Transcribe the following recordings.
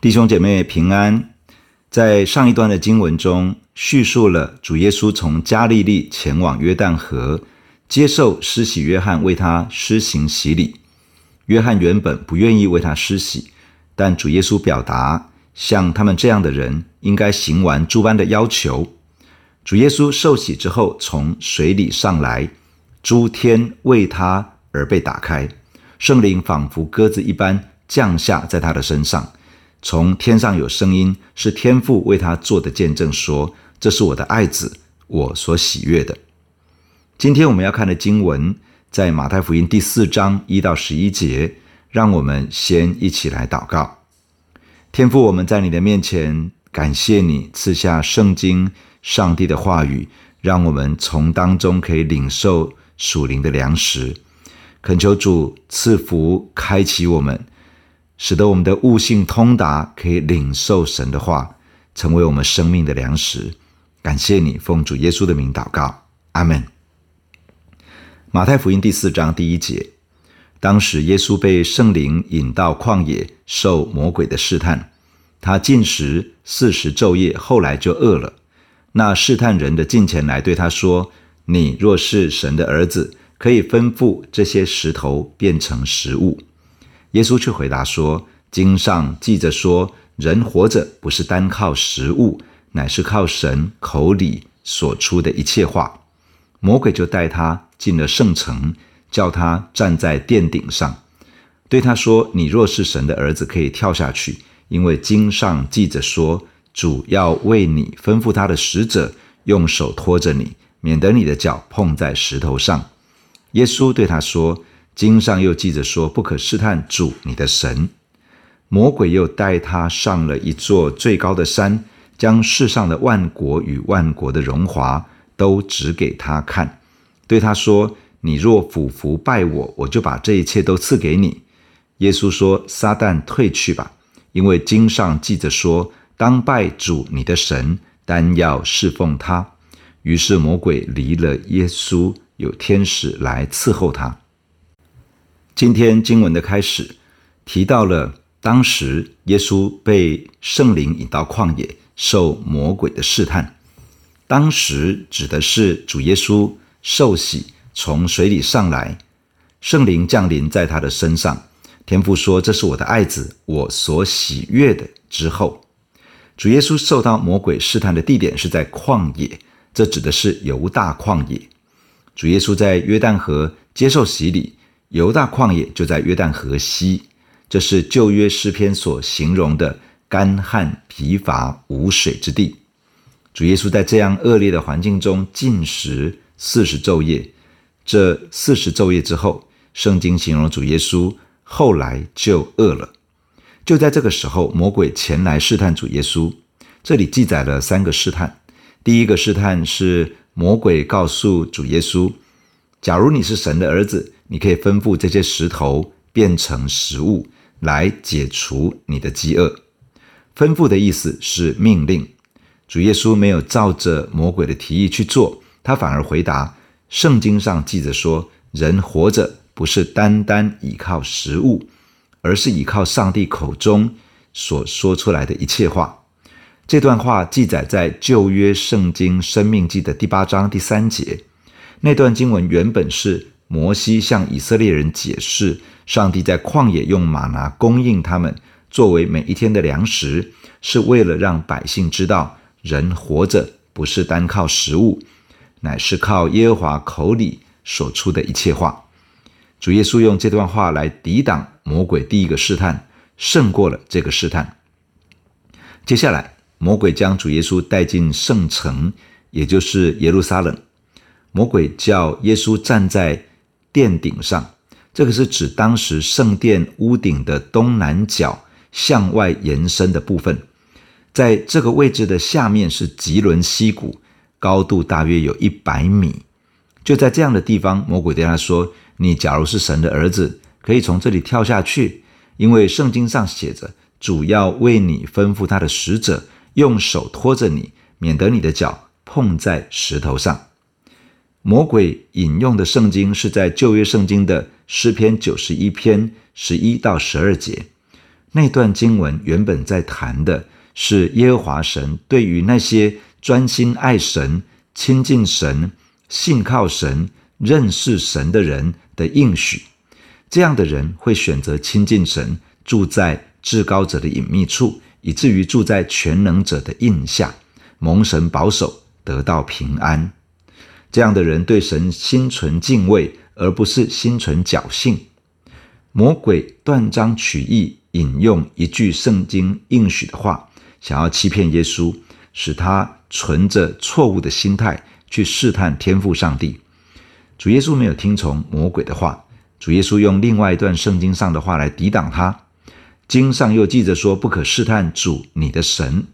弟兄姐妹平安。在上一段的经文中，叙述了主耶稣从加利利前往约旦河，接受施洗约翰为他施行洗礼。约翰原本不愿意为他施洗，但主耶稣表达，像他们这样的人应该行完诸般的要求。主耶稣受洗之后，从水里上来，诸天为他而被打开，圣灵仿佛鸽子一般降下在他的身上。从天上有声音，是天父为他做的见证，说：“这是我的爱子，我所喜悦的。”今天我们要看的经文在马太福音第四章一到十一节。让我们先一起来祷告。天父，我们在你的面前感谢你赐下圣经，上帝的话语，让我们从当中可以领受属灵的粮食。恳求主赐福，开启我们。使得我们的悟性通达，可以领受神的话，成为我们生命的粮食。感谢你，奉主耶稣的名祷告，阿门。马太福音第四章第一节，当时耶稣被圣灵引到旷野，受魔鬼的试探。他禁食四十昼夜，后来就饿了。那试探人的近前来对他说：“你若是神的儿子，可以吩咐这些石头变成食物。”耶稣却回答说：“经上记着说，人活着不是单靠食物，乃是靠神口里所出的一切话。”魔鬼就带他进了圣城，叫他站在殿顶上，对他说：“你若是神的儿子，可以跳下去，因为经上记着说，主要为你吩咐他的使者，用手托着你，免得你的脚碰在石头上。”耶稣对他说。经上又记着说，不可试探主你的神。魔鬼又带他上了一座最高的山，将世上的万国与万国的荣华都指给他看，对他说：“你若俯伏拜我，我就把这一切都赐给你。”耶稣说：“撒旦退去吧，因为经上记着说，当拜主你的神，单要侍奉他。”于是魔鬼离了耶稣，有天使来伺候他。今天经文的开始提到了当时耶稣被圣灵引到旷野，受魔鬼的试探。当时指的是主耶稣受洗从水里上来，圣灵降临在他的身上。天父说：“这是我的爱子，我所喜悦的。”之后，主耶稣受到魔鬼试探的地点是在旷野，这指的是犹大旷野。主耶稣在约旦河接受洗礼。犹大旷野就在约旦河西，这是旧约诗篇所形容的干旱、疲乏、无水之地。主耶稣在这样恶劣的环境中进食四十昼夜。这四十昼夜之后，圣经形容主耶稣后来就饿了。就在这个时候，魔鬼前来试探主耶稣。这里记载了三个试探。第一个试探是魔鬼告诉主耶稣：“假如你是神的儿子。”你可以吩咐这些石头变成食物，来解除你的饥饿。吩咐的意思是命令。主耶稣没有照着魔鬼的提议去做，他反而回答：圣经上记着说，人活着不是单单依靠食物，而是依靠上帝口中所说出来的一切话。这段话记载在旧约圣经生命记的第八章第三节。那段经文原本是。摩西向以色列人解释，上帝在旷野用马拿供应他们，作为每一天的粮食，是为了让百姓知道，人活着不是单靠食物，乃是靠耶和华口里所出的一切话。主耶稣用这段话来抵挡魔鬼第一个试探，胜过了这个试探。接下来，魔鬼将主耶稣带进圣城，也就是耶路撒冷。魔鬼叫耶稣站在殿顶上，这个是指当时圣殿屋顶的东南角向外延伸的部分。在这个位置的下面是汲沦溪谷，高度大约有一百米。就在这样的地方，魔鬼对他说：“你假如是神的儿子，可以从这里跳下去，因为圣经上写着，主要为你吩咐他的使者，用手托着你，免得你的脚碰在石头上。”魔鬼引用的圣经是在旧约圣经的诗篇九十一篇十一到十二节。那段经文原本在谈的是耶和华神对于那些专心爱神、亲近神、信靠神、认识神的人的应许。这样的人会选择亲近神，住在至高者的隐秘处，以至于住在全能者的荫下，蒙神保守，得到平安。这样的人对神心存敬畏，而不是心存侥幸。魔鬼断章取义引用一句圣经应许的话，想要欺骗耶稣，使他存着错误的心态去试探天赋上帝。主耶稣没有听从魔鬼的话。主耶稣用另外一段圣经上的话来抵挡他。经上又记着说：“不可试探主你的神。”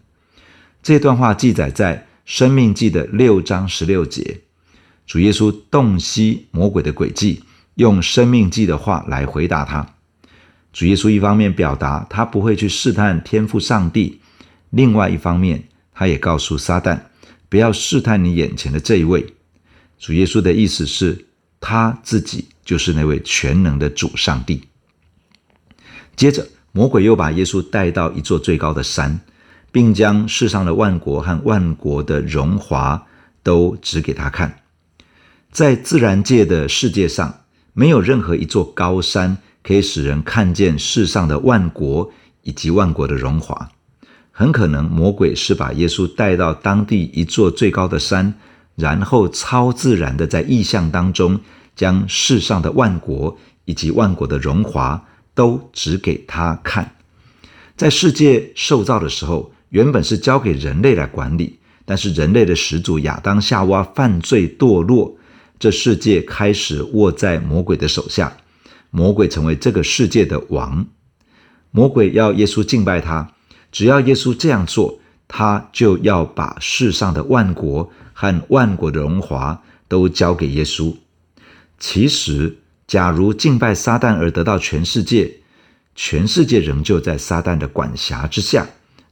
这段话记载在《生命记》的六章十六节。主耶稣洞悉魔鬼的诡计，用《生命记》的话来回答他。主耶稣一方面表达他不会去试探天父上帝，另外一方面他也告诉撒旦不要试探你眼前的这一位。主耶稣的意思是。他自己就是那位全能的主上帝。接着，魔鬼又把耶稣带到一座最高的山，并将世上的万国和万国的荣华都指给他看。在自然界的世界上，没有任何一座高山可以使人看见世上的万国以及万国的荣华。很可能，魔鬼是把耶稣带到当地一座最高的山。然后超自然的在异象当中，将世上的万国以及万国的荣华都指给他看。在世界受造的时候，原本是交给人类来管理，但是人类的始祖亚当夏娃犯罪堕落，这世界开始握在魔鬼的手下，魔鬼成为这个世界的王。魔鬼要耶稣敬拜他，只要耶稣这样做，他就要把世上的万国。和万国的荣华都交给耶稣。其实，假如敬拜撒旦而得到全世界，全世界仍旧在撒旦的管辖之下，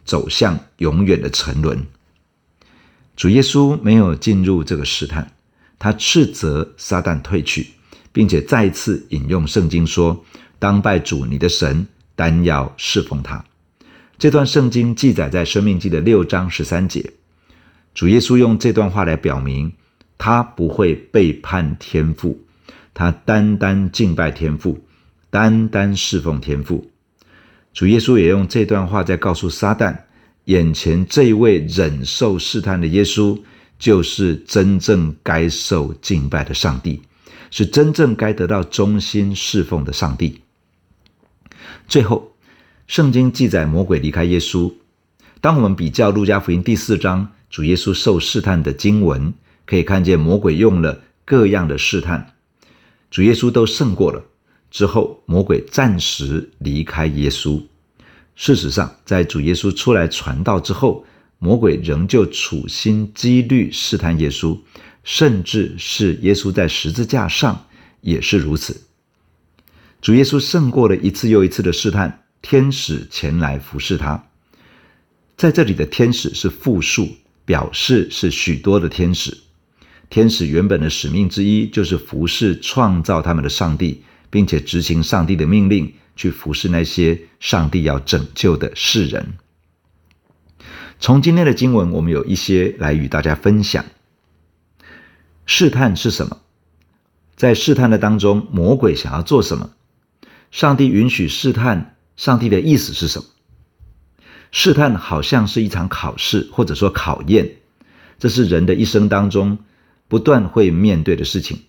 走向永远的沉沦。主耶稣没有进入这个试探，他斥责撒旦退去，并且再次引用圣经说：“当拜主你的神，单要侍奉他。”这段圣经记载在《生命记》的六章十三节。主耶稣用这段话来表明，他不会背叛天父，他单单敬拜天父，单单侍奉天父。主耶稣也用这段话在告诉撒旦，眼前这位忍受试探的耶稣，就是真正该受敬拜的上帝，是真正该得到忠心侍奉的上帝。最后，圣经记载魔鬼离开耶稣。当我们比较路加福音第四章。主耶稣受试探的经文，可以看见魔鬼用了各样的试探，主耶稣都胜过了。之后，魔鬼暂时离开耶稣。事实上，在主耶稣出来传道之后，魔鬼仍旧处心积虑试探耶稣，甚至是耶稣在十字架上也是如此。主耶稣胜过了一次又一次的试探，天使前来服侍他。在这里的天使是复数。表示是许多的天使，天使原本的使命之一就是服侍创造他们的上帝，并且执行上帝的命令，去服侍那些上帝要拯救的世人。从今天的经文，我们有一些来与大家分享。试探是什么？在试探的当中，魔鬼想要做什么？上帝允许试探，上帝的意思是什么？试探好像是一场考试，或者说考验，这是人的一生当中不断会面对的事情。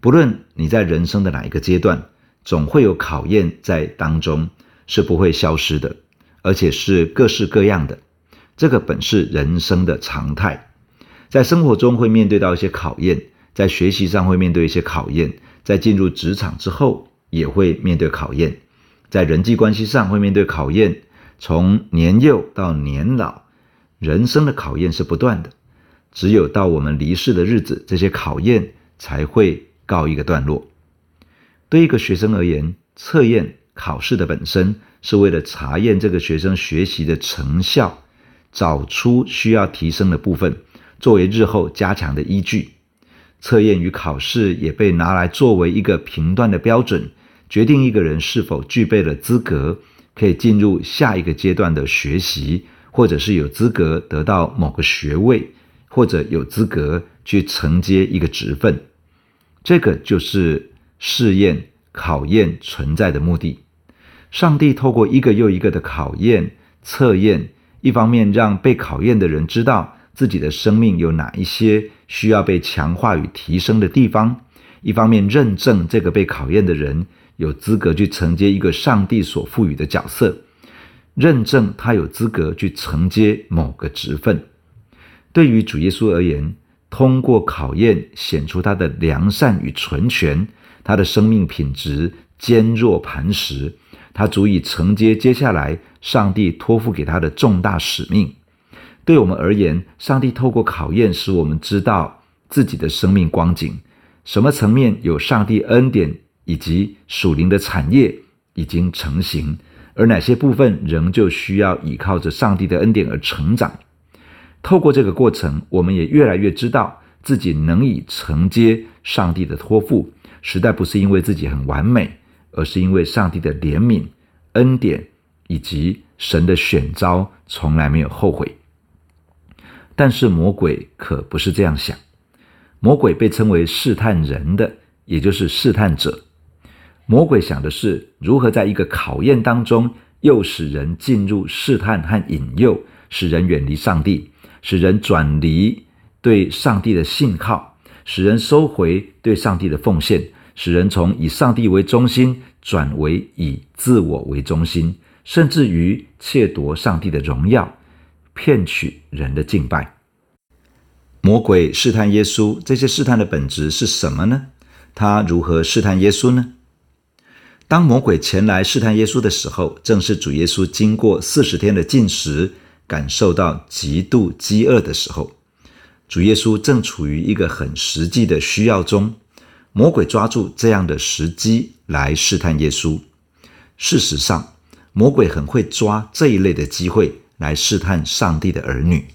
不论你在人生的哪一个阶段，总会有考验在当中，是不会消失的，而且是各式各样的。这个本是人生的常态，在生活中会面对到一些考验，在学习上会面对一些考验，在进入职场之后也会面对考验，在人际关系上会面对考验。从年幼到年老，人生的考验是不断的。只有到我们离世的日子，这些考验才会告一个段落。对一个学生而言，测验考试的本身是为了查验这个学生学习的成效，找出需要提升的部分，作为日后加强的依据。测验与考试也被拿来作为一个评断的标准，决定一个人是否具备了资格。可以进入下一个阶段的学习，或者是有资格得到某个学位，或者有资格去承接一个职分。这个就是试验、考验存在的目的。上帝透过一个又一个的考验、测验，一方面让被考验的人知道自己的生命有哪一些需要被强化与提升的地方，一方面认证这个被考验的人有资格去承接一个上帝所赋予的角色，认证他有资格去承接某个职分。对于主耶稣而言，通过考验显出他的良善与纯全，他的生命品质坚若磐石。他足以承接接下来上帝托付给他的重大使命。对我们而言，上帝透过考验，使我们知道自己的生命光景，什么层面有上帝恩典以及属灵的产业已经成型，而哪些部分仍旧需要依靠着上帝的恩典而成长。透过这个过程，我们也越来越知道自己能以承接上帝的托付，实在不是因为自己很完美。而是因为上帝的怜悯、恩典以及神的选召，从来没有后悔。但是魔鬼可不是这样想。魔鬼被称为试探人的，也就是试探者。魔鬼想的是如何在一个考验当中，诱使人进入试探和引诱，使人远离上帝，使人转离对上帝的信靠，使人收回对上帝的奉献。使人从以上帝为中心转为以自我为中心，甚至于窃夺上帝的荣耀，骗取人的敬拜。魔鬼试探耶稣，这些试探的本质是什么呢？他如何试探耶稣呢？当魔鬼前来试探耶稣的时候，正是主耶稣经过四十天的禁食，感受到极度饥饿的时候。主耶稣正处于一个很实际的需要中。魔鬼抓住这样的时机来试探耶稣。事实上，魔鬼很会抓这一类的机会来试探上帝的儿女。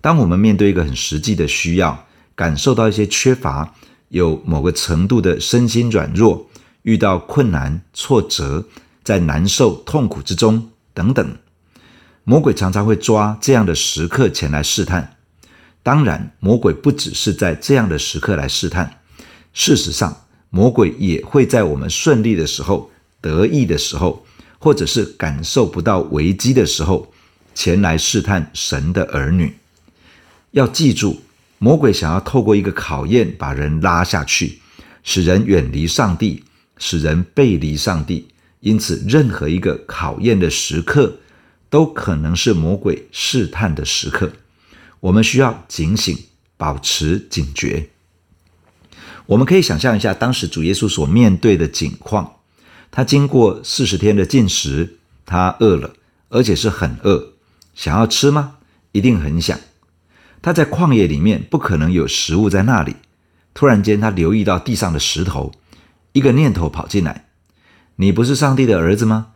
当我们面对一个很实际的需要，感受到一些缺乏，有某个程度的身心软弱，遇到困难、挫折，在难受、痛苦之中等等，魔鬼常常会抓这样的时刻前来试探。当然，魔鬼不只是在这样的时刻来试探。事实上，魔鬼也会在我们顺利的时候、得意的时候，或者是感受不到危机的时候，前来试探神的儿女。要记住，魔鬼想要透过一个考验把人拉下去，使人远离上帝，使人背离上帝。因此，任何一个考验的时刻，都可能是魔鬼试探的时刻。我们需要警醒，保持警觉。我们可以想象一下，当时主耶稣所面对的境况。他经过四十天的禁食，他饿了，而且是很饿。想要吃吗？一定很想。他在旷野里面，不可能有食物在那里。突然间，他留意到地上的石头，一个念头跑进来：你不是上帝的儿子吗？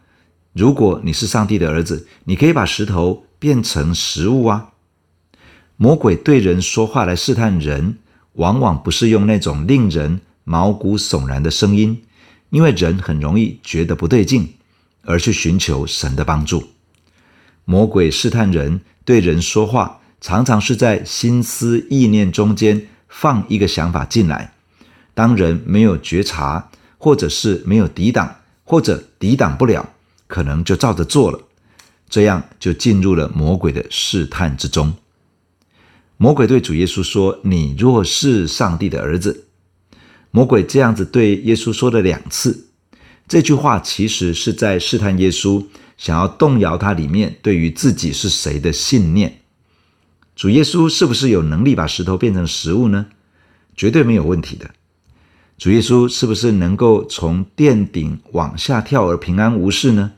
如果你是上帝的儿子，你可以把石头变成食物啊！魔鬼对人说话来试探人。往往不是用那种令人毛骨悚然的声音，因为人很容易觉得不对劲，而去寻求神的帮助。魔鬼试探人，对人说话，常常是在心思意念中间放一个想法进来。当人没有觉察，或者是没有抵挡，或者抵挡不了，可能就照着做了，这样就进入了魔鬼的试探之中。魔鬼对主耶稣说：“你若是上帝的儿子。”魔鬼这样子对耶稣说了两次。这句话其实是在试探耶稣，想要动摇他里面对于自己是谁的信念。主耶稣是不是有能力把石头变成食物呢？绝对没有问题的。主耶稣是不是能够从殿顶往下跳而平安无事呢？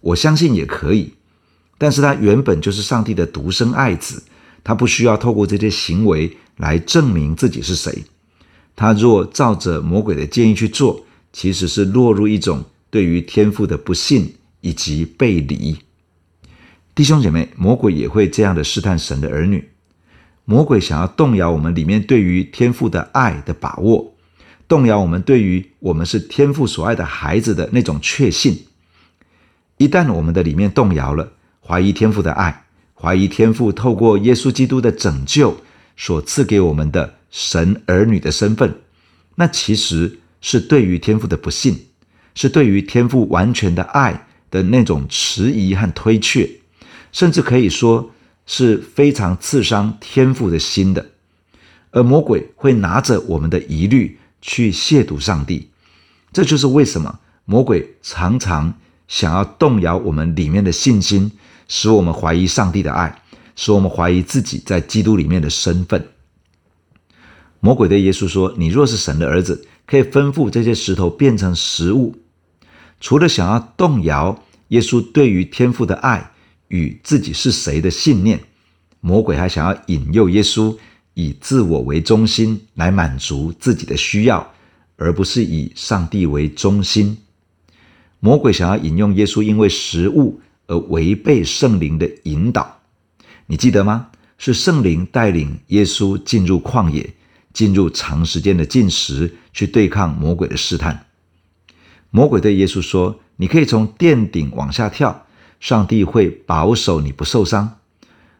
我相信也可以。但是他原本就是上帝的独生爱子。他不需要透过这些行为来证明自己是谁。他若照着魔鬼的建议去做，其实是落入一种对于天父的不信以及背离。弟兄姐妹，魔鬼也会这样的试探神的儿女。魔鬼想要动摇我们里面对于天父的爱的把握，动摇我们对于我们是天父所爱的孩子的那种确信。一旦我们的里面动摇了，怀疑天父的爱，怀疑天父透过耶稣基督的拯救所赐给我们的神儿女的身份，那其实是对于天父的不信，是对于天父完全的爱的那种迟疑和推却，甚至可以说是非常刺伤天父的心的。而魔鬼会拿着我们的疑虑去亵渎上帝，这就是为什么魔鬼常常想要动摇我们里面的信心，使我们怀疑上帝的爱，使我们怀疑自己在基督里面的身份。魔鬼对耶稣说：“你若是神的儿子，可以吩咐这些石头变成食物。”除了想要动摇耶稣对于天父的爱与自己是谁的信念，魔鬼还想要引诱耶稣以自我为中心来满足自己的需要，而不是以上帝为中心。魔鬼想要引用耶稣因为食物而违背圣灵的引导，你记得吗？是圣灵带领耶稣进入旷野，进入长时间的禁食，去对抗魔鬼的试探。魔鬼对耶稣说：“你可以从殿顶往下跳，上帝会保守你不受伤。”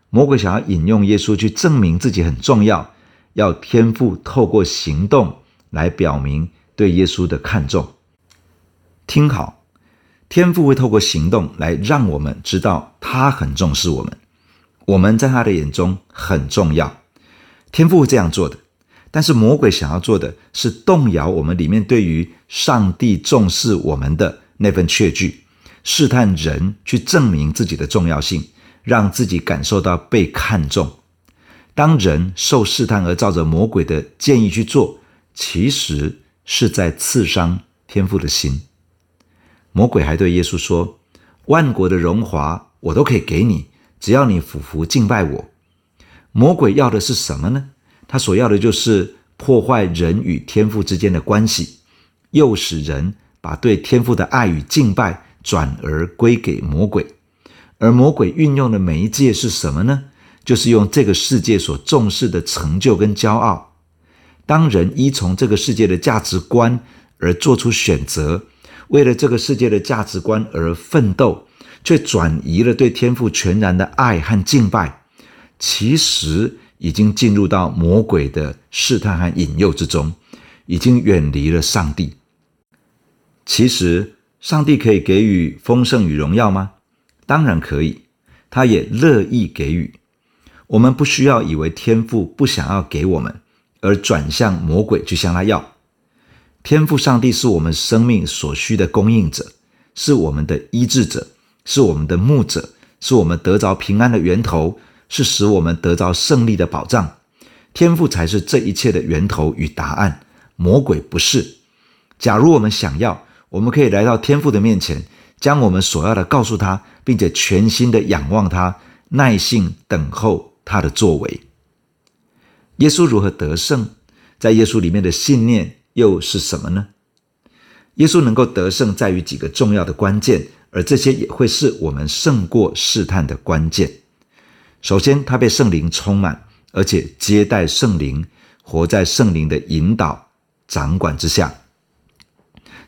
魔鬼想要引用耶稣去证明自己很重要，要天赋透过行动来表明对耶稣的看重。听好，天父会透过行动来让我们知道他很重视我们，我们在他的眼中很重要。天父会这样做的。但是魔鬼想要做的是动摇我们里面对于上帝重视我们的那份确据，试探人去证明自己的重要性，让自己感受到被看重。当人受试探而照着魔鬼的建议去做，其实是在刺伤天父的心。魔鬼还对耶稣说：“万国的荣华我都可以给你，只要你俯伏敬拜我。”魔鬼要的是什么呢？他所要的就是破坏人与天父之间的关系，诱使人把对天父的爱与敬拜转而归给魔鬼。而魔鬼运用的媒介是什么呢？就是用这个世界所重视的成就跟骄傲。当人依从这个世界的价值观而做出选择，为了这个世界的价值观而奋斗，却转移了对天父全然的爱和敬拜，其实，已经进入到魔鬼的试探和引诱之中，已经远离了上帝。其实，上帝可以给予丰盛与荣耀吗？当然可以，他也乐意给予。我们不需要以为天父不想要给我们，而转向魔鬼去向他要。天父上帝是我们生命所需的供应者，是我们的医治者，是我们的牧者，是我们得着平安的源头。是使我们得着胜利的保障，天赋才是这一切的源头与答案，魔鬼不是。假如我们想要，我们可以来到天赋的面前，将我们所要的告诉他，并且全心的仰望他，耐心等候他的作为。耶稣如何得胜？在耶稣里面的信念又是什么呢？耶稣能够得胜，在于几个重要的关键，而这些也会是我们胜过试探的关键。首先，他被圣灵充满，而且接待圣灵，活在圣灵的引导、掌管之下。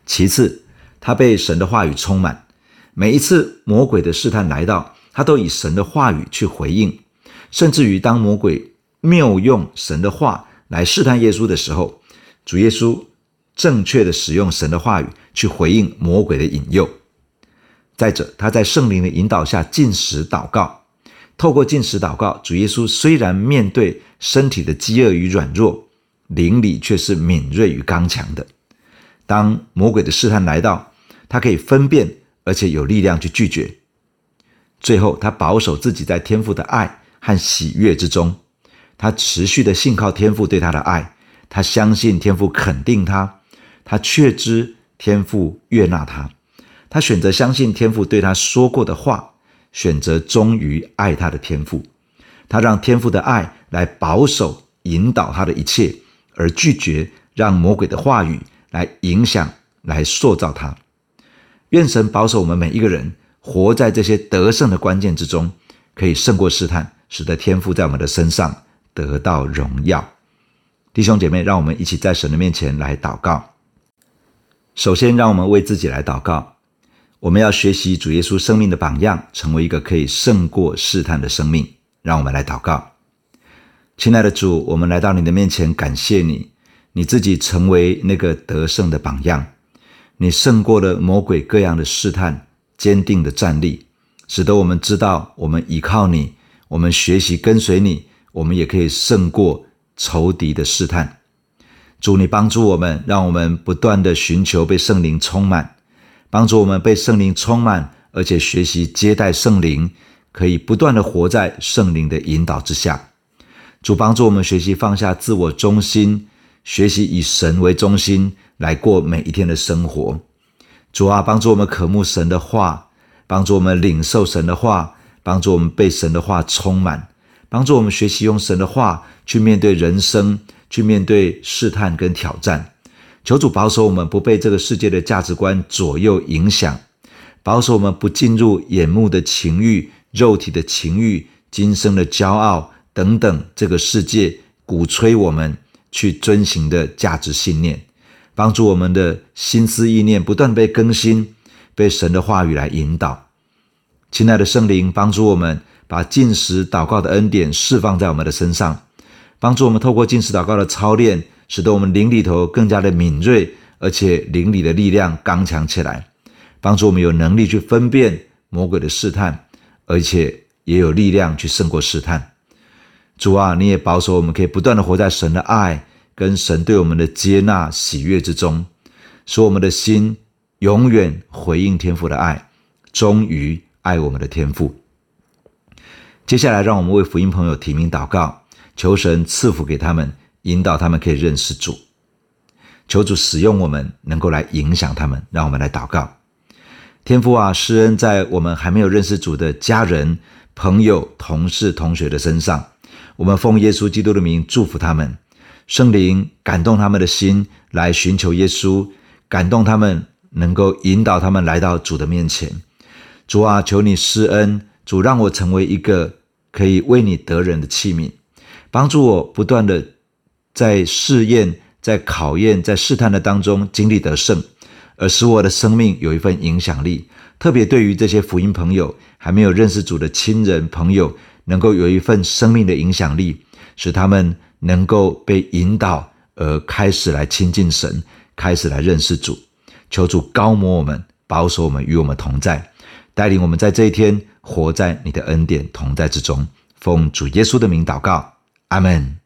其次，他被神的话语充满，每一次魔鬼的试探来到，他都以神的话语去回应。甚至于当魔鬼谬用神的话来试探耶稣的时候，主耶稣正确的使用神的话语去回应魔鬼的引诱。再者，他在圣灵的引导下进食祷告。透过进食祷告，主耶稣虽然面对身体的饥饿与软弱，灵里却是敏锐与刚强的。当魔鬼的试探来到，他可以分辨，而且有力量去拒绝。最后，他保守自己在天父的爱和喜悦之中，他持续的信靠天父对他的爱，他相信天父肯定他，他确知天父悦纳他，他选择相信天父对他说过的话。选择忠于爱他的天父，他让天父的爱来保守引导他的一切，而拒绝让魔鬼的话语来影响、来塑造他。愿神保守我们每一个人，活在这些得胜的关键之中，可以胜过试探，使得天父在我们的身上得到荣耀。弟兄姐妹，让我们一起在神的面前来祷告。首先，让我们为自己来祷告。我们要学习主耶稣生命的榜样，成为一个可以胜过试探的生命。让我们来祷告。亲爱的主，我们来到你的面前，感谢你，你自己成为那个得胜的榜样，你胜过了魔鬼各样的试探，坚定的站立，使得我们知道，我们依靠你，我们学习跟随你，我们也可以胜过仇敌的试探。主，你帮助我们，让我们不断的寻求被圣灵充满，帮助我们被圣灵充满，而且学习接待圣灵，可以不断的活在圣灵的引导之下。主帮助我们学习放下自我中心，学习以神为中心来过每一天的生活。主啊，帮助我们渴慕神的话，帮助我们领受神的话，帮助我们被神的话充满，帮助我们学习用神的话去面对人生，去面对试探跟挑战。求主保守我们不被这个世界的价值观左右影响，保守我们不进入眼目的情欲、肉体的情欲、今生的骄傲。等等，这个世界鼓吹我们去遵行的价值信念，帮助我们的心思意念不断被更新，被神的话语来引导。亲爱的圣灵，帮助我们把禁食祷告的恩典释放在我们的身上，帮助我们透过禁食祷告的操练，使得我们灵里头更加的敏锐，而且灵里的力量刚强起来，帮助我们有能力去分辨魔鬼的试探，而且也有力量去胜过试探。主啊，你也保守我们，可以不断的活在神的爱跟神对我们的接纳喜悦之中，使我们的心永远回应天父的爱，忠于爱我们的天父。接下来，让我们为福音朋友提名祷告，求神赐福给他们，引导他们可以认识主。求主使用我们，能够来影响他们。让我们来祷告，天父啊，施恩在我们还没有认识主的家人、朋友、同事、同学的身上。我们奉耶稣基督的名祝福他们，圣灵感动他们的心来寻求耶稣，感动他们能够引导他们来到主的面前。主啊，求你施恩，主让我成为一个可以为你得人的器皿，帮助我不断的在试验、在考验、在试探的当中经历得胜，而使我的生命有一份影响力。特别对于这些福音朋友，还没有认识主的亲人朋友。能够有一份生命的影响力，使他们能够被引导而开始来亲近神，开始来认识主。求主膏抹我们，保守我们，与我们同在，带领我们在这一天活在你的恩典同在之中。奉主耶稣的名祷告，阿门。